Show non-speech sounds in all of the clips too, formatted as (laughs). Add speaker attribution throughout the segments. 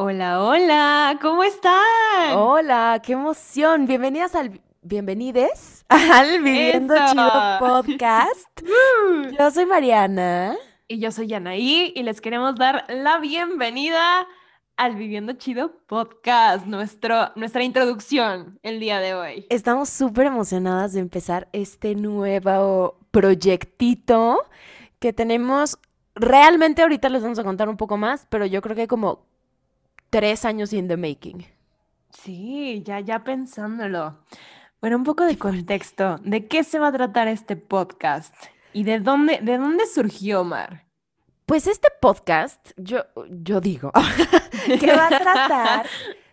Speaker 1: Hola, hola, ¿cómo están?
Speaker 2: Hola, qué emoción. Bienvenidas al bienvenides (laughs) al Viviendo
Speaker 1: Eso.
Speaker 2: Chido (laughs) Podcast. Yo soy Mariana.
Speaker 1: Y yo soy Anaí y les queremos dar la bienvenida al Viviendo Chido Podcast, nuestro, nuestra introducción el día de hoy.
Speaker 2: Estamos súper emocionadas de empezar este nuevo proyectito que tenemos. Realmente ahorita les vamos a contar un poco más, pero yo creo que como tres años in the making.
Speaker 1: Sí, ya, ya pensándolo. Bueno, un poco de contexto. ¿De qué se va a tratar este podcast? ¿Y de dónde, de dónde surgió, Mar?
Speaker 2: Pues este podcast, yo, yo digo, (laughs) que va a tratar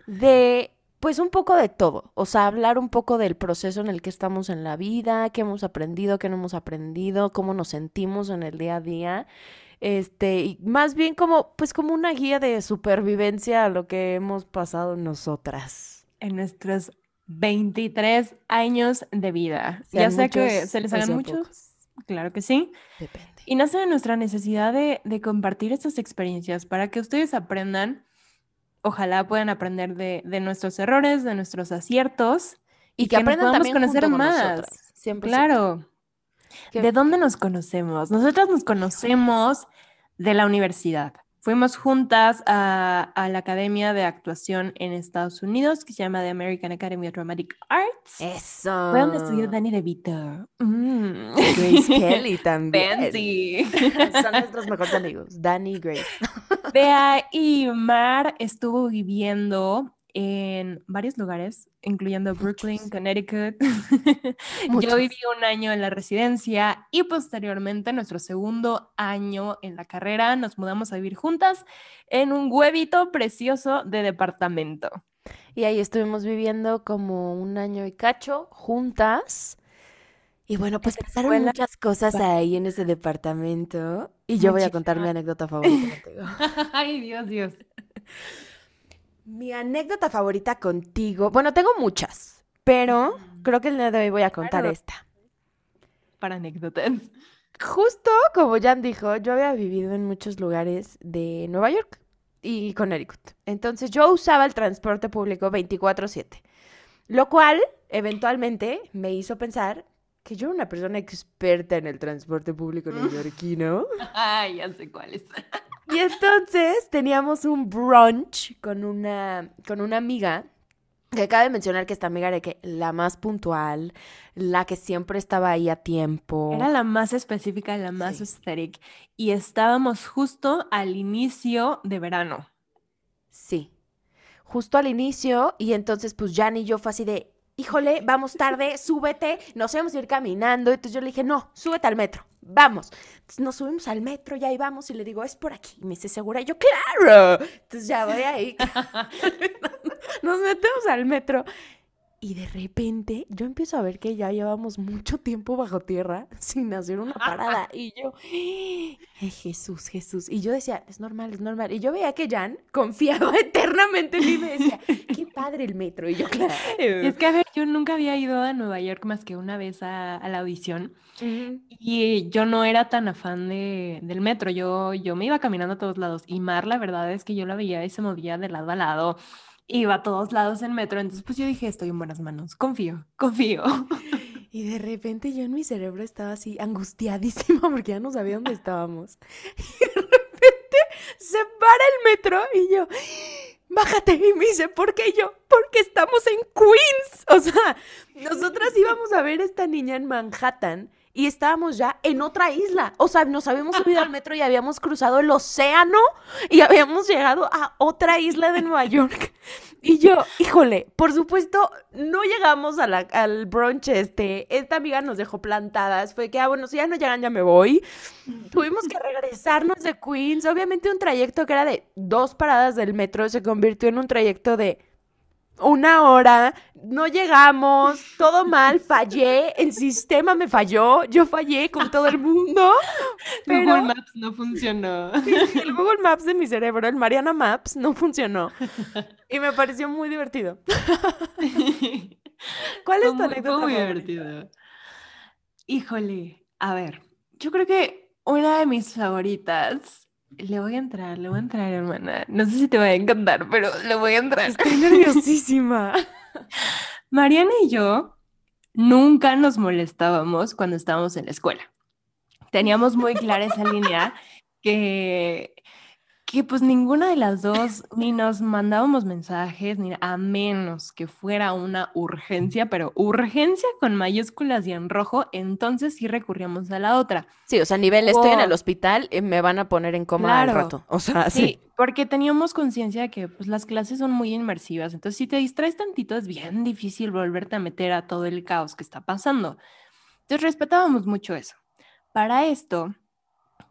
Speaker 2: de, pues un poco de todo, o sea, hablar un poco del proceso en el que estamos en la vida, qué hemos aprendido, qué no hemos aprendido, cómo nos sentimos en el día a día, este, y más bien como, pues como una guía de supervivencia a lo que hemos pasado nosotras.
Speaker 1: En nuestros 23 años de vida.
Speaker 2: Sean
Speaker 1: ya sea que se les hagan muchos,
Speaker 2: pocos,
Speaker 1: claro que sí.
Speaker 2: depende.
Speaker 1: Y nace de nuestra necesidad de, de compartir estas experiencias para que ustedes aprendan, ojalá puedan aprender de, de nuestros errores, de nuestros aciertos
Speaker 2: Y que
Speaker 1: nos
Speaker 2: aprendan
Speaker 1: podamos
Speaker 2: también
Speaker 1: conocer más.
Speaker 2: nosotras, 100%.
Speaker 1: Claro. ¿De dónde nos conocemos? Nosotras nos conocemos de la universidad. Fuimos juntas a, a la Academia de Actuación en Estados Unidos, que se llama The American Academy of Dramatic Arts.
Speaker 2: Eso.
Speaker 1: Fue donde estudió Danny DeVito. Mm. (laughs)
Speaker 2: Grace Kelly también.
Speaker 1: Fancy. (laughs)
Speaker 2: Son nuestros mejores amigos, Danny y Grace.
Speaker 1: Bea y Mar estuvo viviendo en varios lugares, incluyendo Brooklyn,
Speaker 2: Muchos.
Speaker 1: Connecticut. (laughs) Yo viví un año en la residencia y posteriormente, nuestro segundo año en la carrera, nos mudamos a vivir juntas en un huevito precioso de departamento.
Speaker 2: Y ahí estuvimos viviendo como un año y cacho juntas. Y bueno, pues pasaron
Speaker 1: escuela
Speaker 2: muchas cosas ahí en ese departamento. Y yo voy a contar mi anécdota favorita (laughs) contigo.
Speaker 1: Ay, Dios, Dios.
Speaker 2: Mi anécdota favorita contigo. Bueno, tengo muchas, pero creo que el día de hoy voy a contar
Speaker 1: Claro.
Speaker 2: esta.
Speaker 1: Para anécdotas.
Speaker 2: Justo como Jan dijo, yo había vivido en muchos lugares de Nueva York y Connecticut. Entonces yo usaba el transporte público 24/7, lo cual eventualmente me hizo pensar que yo era una persona experta en el transporte público (gasps) neoyorquino.
Speaker 1: Ay, ya sé cuál es.
Speaker 2: Y entonces teníamos un brunch con una, con una amiga. Que cabe mencionar que esta amiga era que la más puntual, la que siempre estaba ahí a tiempo.
Speaker 1: Era la más específica, la más
Speaker 2: Sí.
Speaker 1: aesthetic. Y estábamos justo al inicio de verano.
Speaker 2: Sí, justo al inicio y entonces pues Jan y yo fue así de, híjole, vamos tarde, (laughs) súbete, nos íbamos a ir caminando. Entonces yo le dije, no, súbete al metro, vamos. Entonces nos subimos al metro, ya ahí vamos y le digo, es por aquí. Y me dice, ¿segura? Y yo, claro. Entonces ya voy ahí. (laughs) (laughs) nos metemos al metro. Y de repente yo empiezo a ver que ya llevamos mucho tiempo bajo tierra (laughs) sin hacer una parada. Y yo, ¡ay, Jesús, Jesús! Y yo decía, es normal, es normal. Y yo veía que Jan (laughs) confiaba eternamente en mí y me decía, qué padre el metro. Y yo, claro.
Speaker 1: Y es que, a ver, yo nunca había ido a Nueva York más que una vez a, a la audición. Y yo no era tan afán de, del metro. Yo, yo me iba caminando a todos lados. Y Mar, la verdad es que yo la veía y se movía de lado a lado. Iba a todos lados en metro. Entonces, pues yo dije, estoy en buenas manos. Confío, confío. (laughs)
Speaker 2: Y de repente yo en mi cerebro estaba así angustiadísima (laughs) porque ya no sabía dónde estábamos. (laughs) Y de repente se para el metro y yo, bájate. Y me dice, ¿por qué? Yo, porque estamos en Queens. O sea, nosotras íbamos a ver a esta niña en Manhattan y estábamos ya en otra isla. O sea, nos habíamos subido al (laughs) metro y habíamos cruzado el océano y habíamos llegado a otra isla de Nueva York. Y yo, híjole, por supuesto, no llegamos a la- al brunch este. Esta amiga nos dejó plantadas. Fue que, ah, bueno, si ya no llegan, ya me voy. Tuvimos que regresarnos de Queens. Obviamente un trayecto que era de dos paradas del metro se convirtió en un trayecto de una hora, no llegamos, todo mal, fallé, el sistema me falló, yo fallé con todo el mundo, (laughs) pero
Speaker 1: Google Maps no funcionó.
Speaker 2: el Google Maps de mi cerebro, el Mariana Maps, no funcionó. Y me pareció muy divertido. (laughs) ¿Cuál es tu anécdota
Speaker 1: muy divertido. Híjole, a ver, yo creo que una de mis favoritas le voy a entrar, le voy a entrar, hermana. No sé si te va a encantar, pero le voy a entrar.
Speaker 2: Estoy nerviosísima. (laughs)
Speaker 1: Mariana y yo nunca nos molestábamos cuando estábamos en la escuela. Teníamos muy clara esa línea que que pues ninguna de las dos ni nos mandábamos mensajes, ni a menos que fuera una urgencia, pero urgencia con mayúsculas y en rojo, entonces sí recurríamos a la otra.
Speaker 2: Sí, o sea, nivel estoy en el hospital y me van a poner en coma al rato. O sea, sí.
Speaker 1: porque teníamos conciencia de que pues las clases son muy inmersivas, entonces si te distraes tantito es bien difícil volverte a meter a todo el caos que está pasando. Entonces respetábamos mucho eso. Para esto,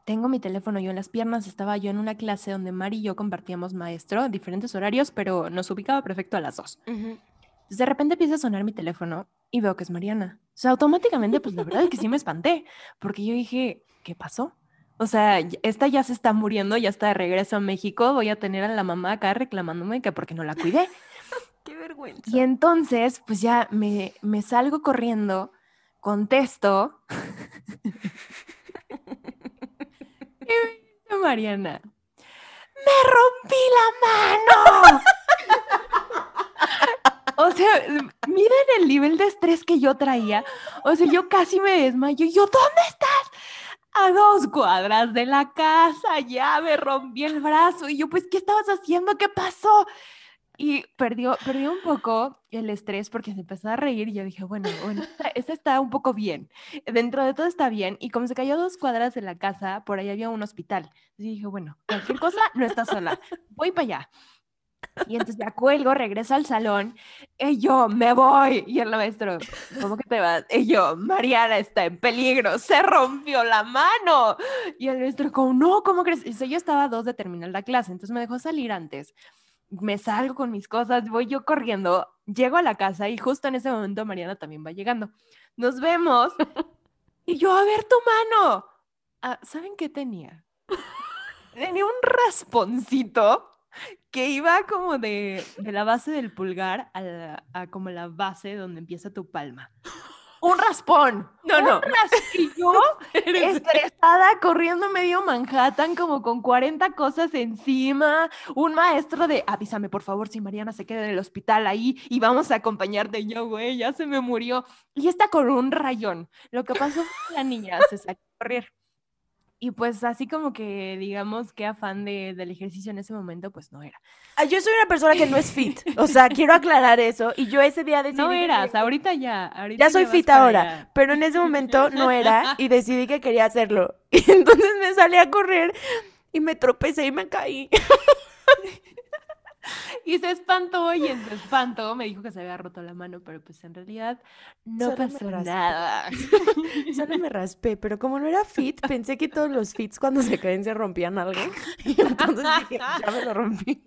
Speaker 1: tengo mi teléfono yo en las piernas, estaba yo en una clase donde Mari y yo compartíamos maestro, diferentes horarios, pero nos ubicaba perfecto a las dos. de repente empieza a sonar mi teléfono y veo que es Mariana. O sea, automáticamente, pues la verdad es que sí me espanté, porque yo dije, ¿qué pasó? O sea, esta ya se está muriendo, ya está de regreso a México, voy a tener a la mamá acá reclamándome que porque no la cuidé. (laughs)
Speaker 2: Qué vergüenza.
Speaker 1: Y entonces, pues ya me, me salgo corriendo, contesto. (laughs) Y Mariana, me rompí la mano. (laughs) o sea, miren el nivel de estrés que yo traía. O sea, yo casi me desmayo. Yo, ¿dónde estás? A dos cuadras de la casa, ya me rompí el brazo. Y yo, pues, ¿qué estabas haciendo? ¿Qué pasó? Y perdió, perdió un poco el estrés porque se empezó a reír y yo dije, bueno, bueno, (laughs) esta está un poco bien. Dentro de todo está bien. Y como se cayó dos cuadras de la casa, por ahí había un hospital. Y dije, bueno, cualquier cosa no está sola. Voy para allá. Y entonces ya cuelgo, regreso al salón. Y yo, me voy. Y el maestro, ¿cómo que te vas? Y yo, Mariana está en peligro, se rompió la mano. Y el maestro, como, no, ¿cómo crees? Y yo estaba a dos de terminar la clase, entonces me dejó salir antes me salgo con mis cosas, voy yo corriendo, llego a la casa y justo en ese momento Mariana también va llegando. Nos vemos (laughs) y yo, a ver tu mano. Ah, ¿Saben qué tenía? Tenía un rasponcito que iba como de, la base del pulgar a, a como la base donde empieza tu palma un raspón.
Speaker 2: No, no.
Speaker 1: Y yo, (laughs) estresada, corriendo medio Manhattan, como con 40 cosas encima. Un maestro de, avísame por favor si Mariana se queda en el hospital ahí y vamos a acompañarte. yo, güey, ya se me murió. Y está con un rayón. Lo que pasó fue que la niña se salió a correr. Y pues así como que digamos que afán de, del ejercicio en ese momento, pues no era.
Speaker 2: Ah, yo soy una persona que no es fit, (laughs) o sea, quiero aclarar eso. Y yo ese día decidí...
Speaker 1: No eras, ahorita ya. Ahorita
Speaker 2: ya soy fit ahora, pero en ese momento no era y (laughs) decidí que quería hacerlo. (laughs) Y entonces me salí a correr y me tropecé y me caí. (laughs)
Speaker 1: y se espantó y en su espanto me dijo que se había roto la mano, pero pues en realidad no pasó nada. (laughs)
Speaker 2: Solo me raspé, pero como no era fit, pensé que todos los fits cuando se caen se rompían algo. (laughs) Y entonces dije, ya me lo rompí.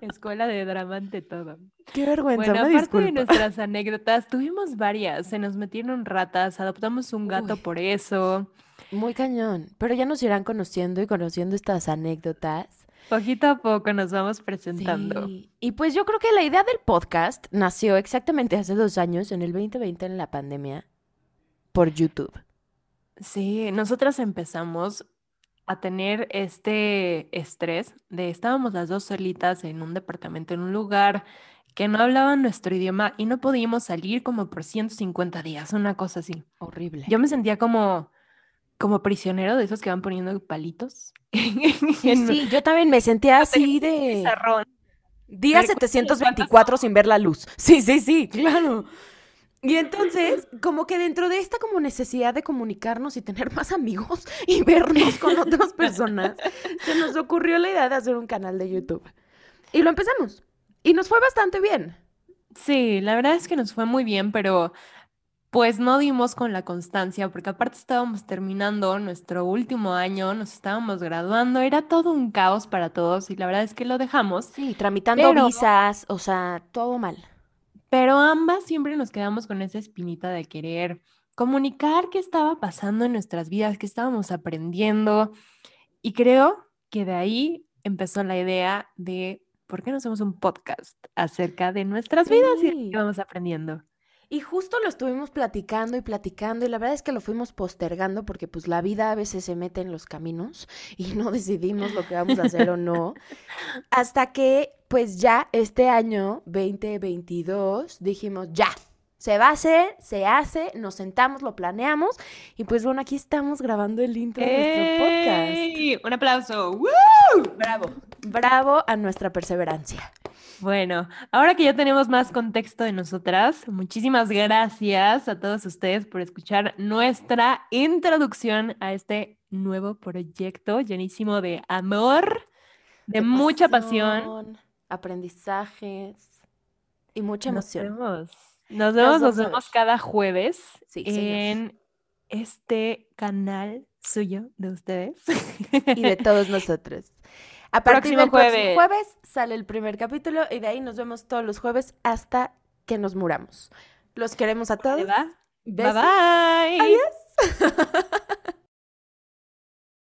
Speaker 1: Escuela de drama ante todo.
Speaker 2: Qué vergüenza,
Speaker 1: bueno, aparte de nuestras anécdotas, tuvimos varias. Se nos metieron ratas, adoptamos un gato por eso.
Speaker 2: Muy cañón. Pero ya nos irán conociendo y conociendo estas anécdotas.
Speaker 1: Poquito a poco nos vamos presentando.
Speaker 2: Y pues yo creo que la idea del podcast nació exactamente hace dos años, en el 2020, en la pandemia, por YouTube.
Speaker 1: Sí, nosotras empezamos a tener este estrés de estábamos las dos solitas en un departamento, en un lugar que no hablaban nuestro idioma y no podíamos salir como por 150 días, una cosa así.
Speaker 2: Horrible.
Speaker 1: Yo me sentía como como prisionero de esos que van poniendo palitos. (laughs)
Speaker 2: Sí, yo también me sentía (laughs) así de... Día 724 sin ver la luz. Sí, sí, sí, claro. Y entonces, (laughs) como que dentro de esta como necesidad de comunicarnos y tener más amigos y vernos con otras personas, se nos ocurrió la idea de hacer un canal de YouTube. Y lo empezamos. Y nos fue bastante bien.
Speaker 1: Sí, la verdad es que nos fue muy bien, pero pues no dimos con la constancia, porque aparte estábamos terminando nuestro último año, nos estábamos graduando, era todo un caos para todos y la verdad es que lo dejamos.
Speaker 2: Sí, tramitando visas, o sea, todo mal.
Speaker 1: Pero ambas siempre nos quedamos con esa espinita de querer comunicar qué estaba pasando en nuestras vidas, qué estábamos aprendiendo. Y creo que de ahí empezó la idea de por qué no hacemos un podcast acerca de nuestras vidas y qué vamos aprendiendo.
Speaker 2: Y justo lo estuvimos platicando y platicando y la verdad es que lo fuimos postergando porque pues la vida a veces se mete en los caminos (laughs) y no decidimos lo que vamos a hacer o no. Hasta que pues ya este año 2022 dijimos ya, se va a hacer, se hace, nos sentamos, lo planeamos y pues bueno, aquí estamos grabando el intro de nuestro podcast.
Speaker 1: Un aplauso. ¡Woo!
Speaker 2: Bravo, bravo a nuestra perseverancia.
Speaker 1: Bueno, ahora que ya tenemos más contexto de nosotras, muchísimas gracias a todos ustedes por escuchar nuestra introducción a este nuevo proyecto llenísimo de amor, de, mucha pasión.
Speaker 2: aprendizajes y mucha
Speaker 1: Nos
Speaker 2: emoción.
Speaker 1: vemos. Nos vemos, nos vemos cada jueves
Speaker 2: Sí,
Speaker 1: en este canal suyo de ustedes.
Speaker 2: y de (laughs) todos nosotros. A partir
Speaker 1: Próximo
Speaker 2: del próximo
Speaker 1: jueves.
Speaker 2: jueves sale el primer capítulo y de ahí nos vemos todos los jueves hasta que nos muramos. Los queremos a todos.
Speaker 1: Bye
Speaker 2: Besos.
Speaker 1: bye.
Speaker 2: Adiós. (laughs)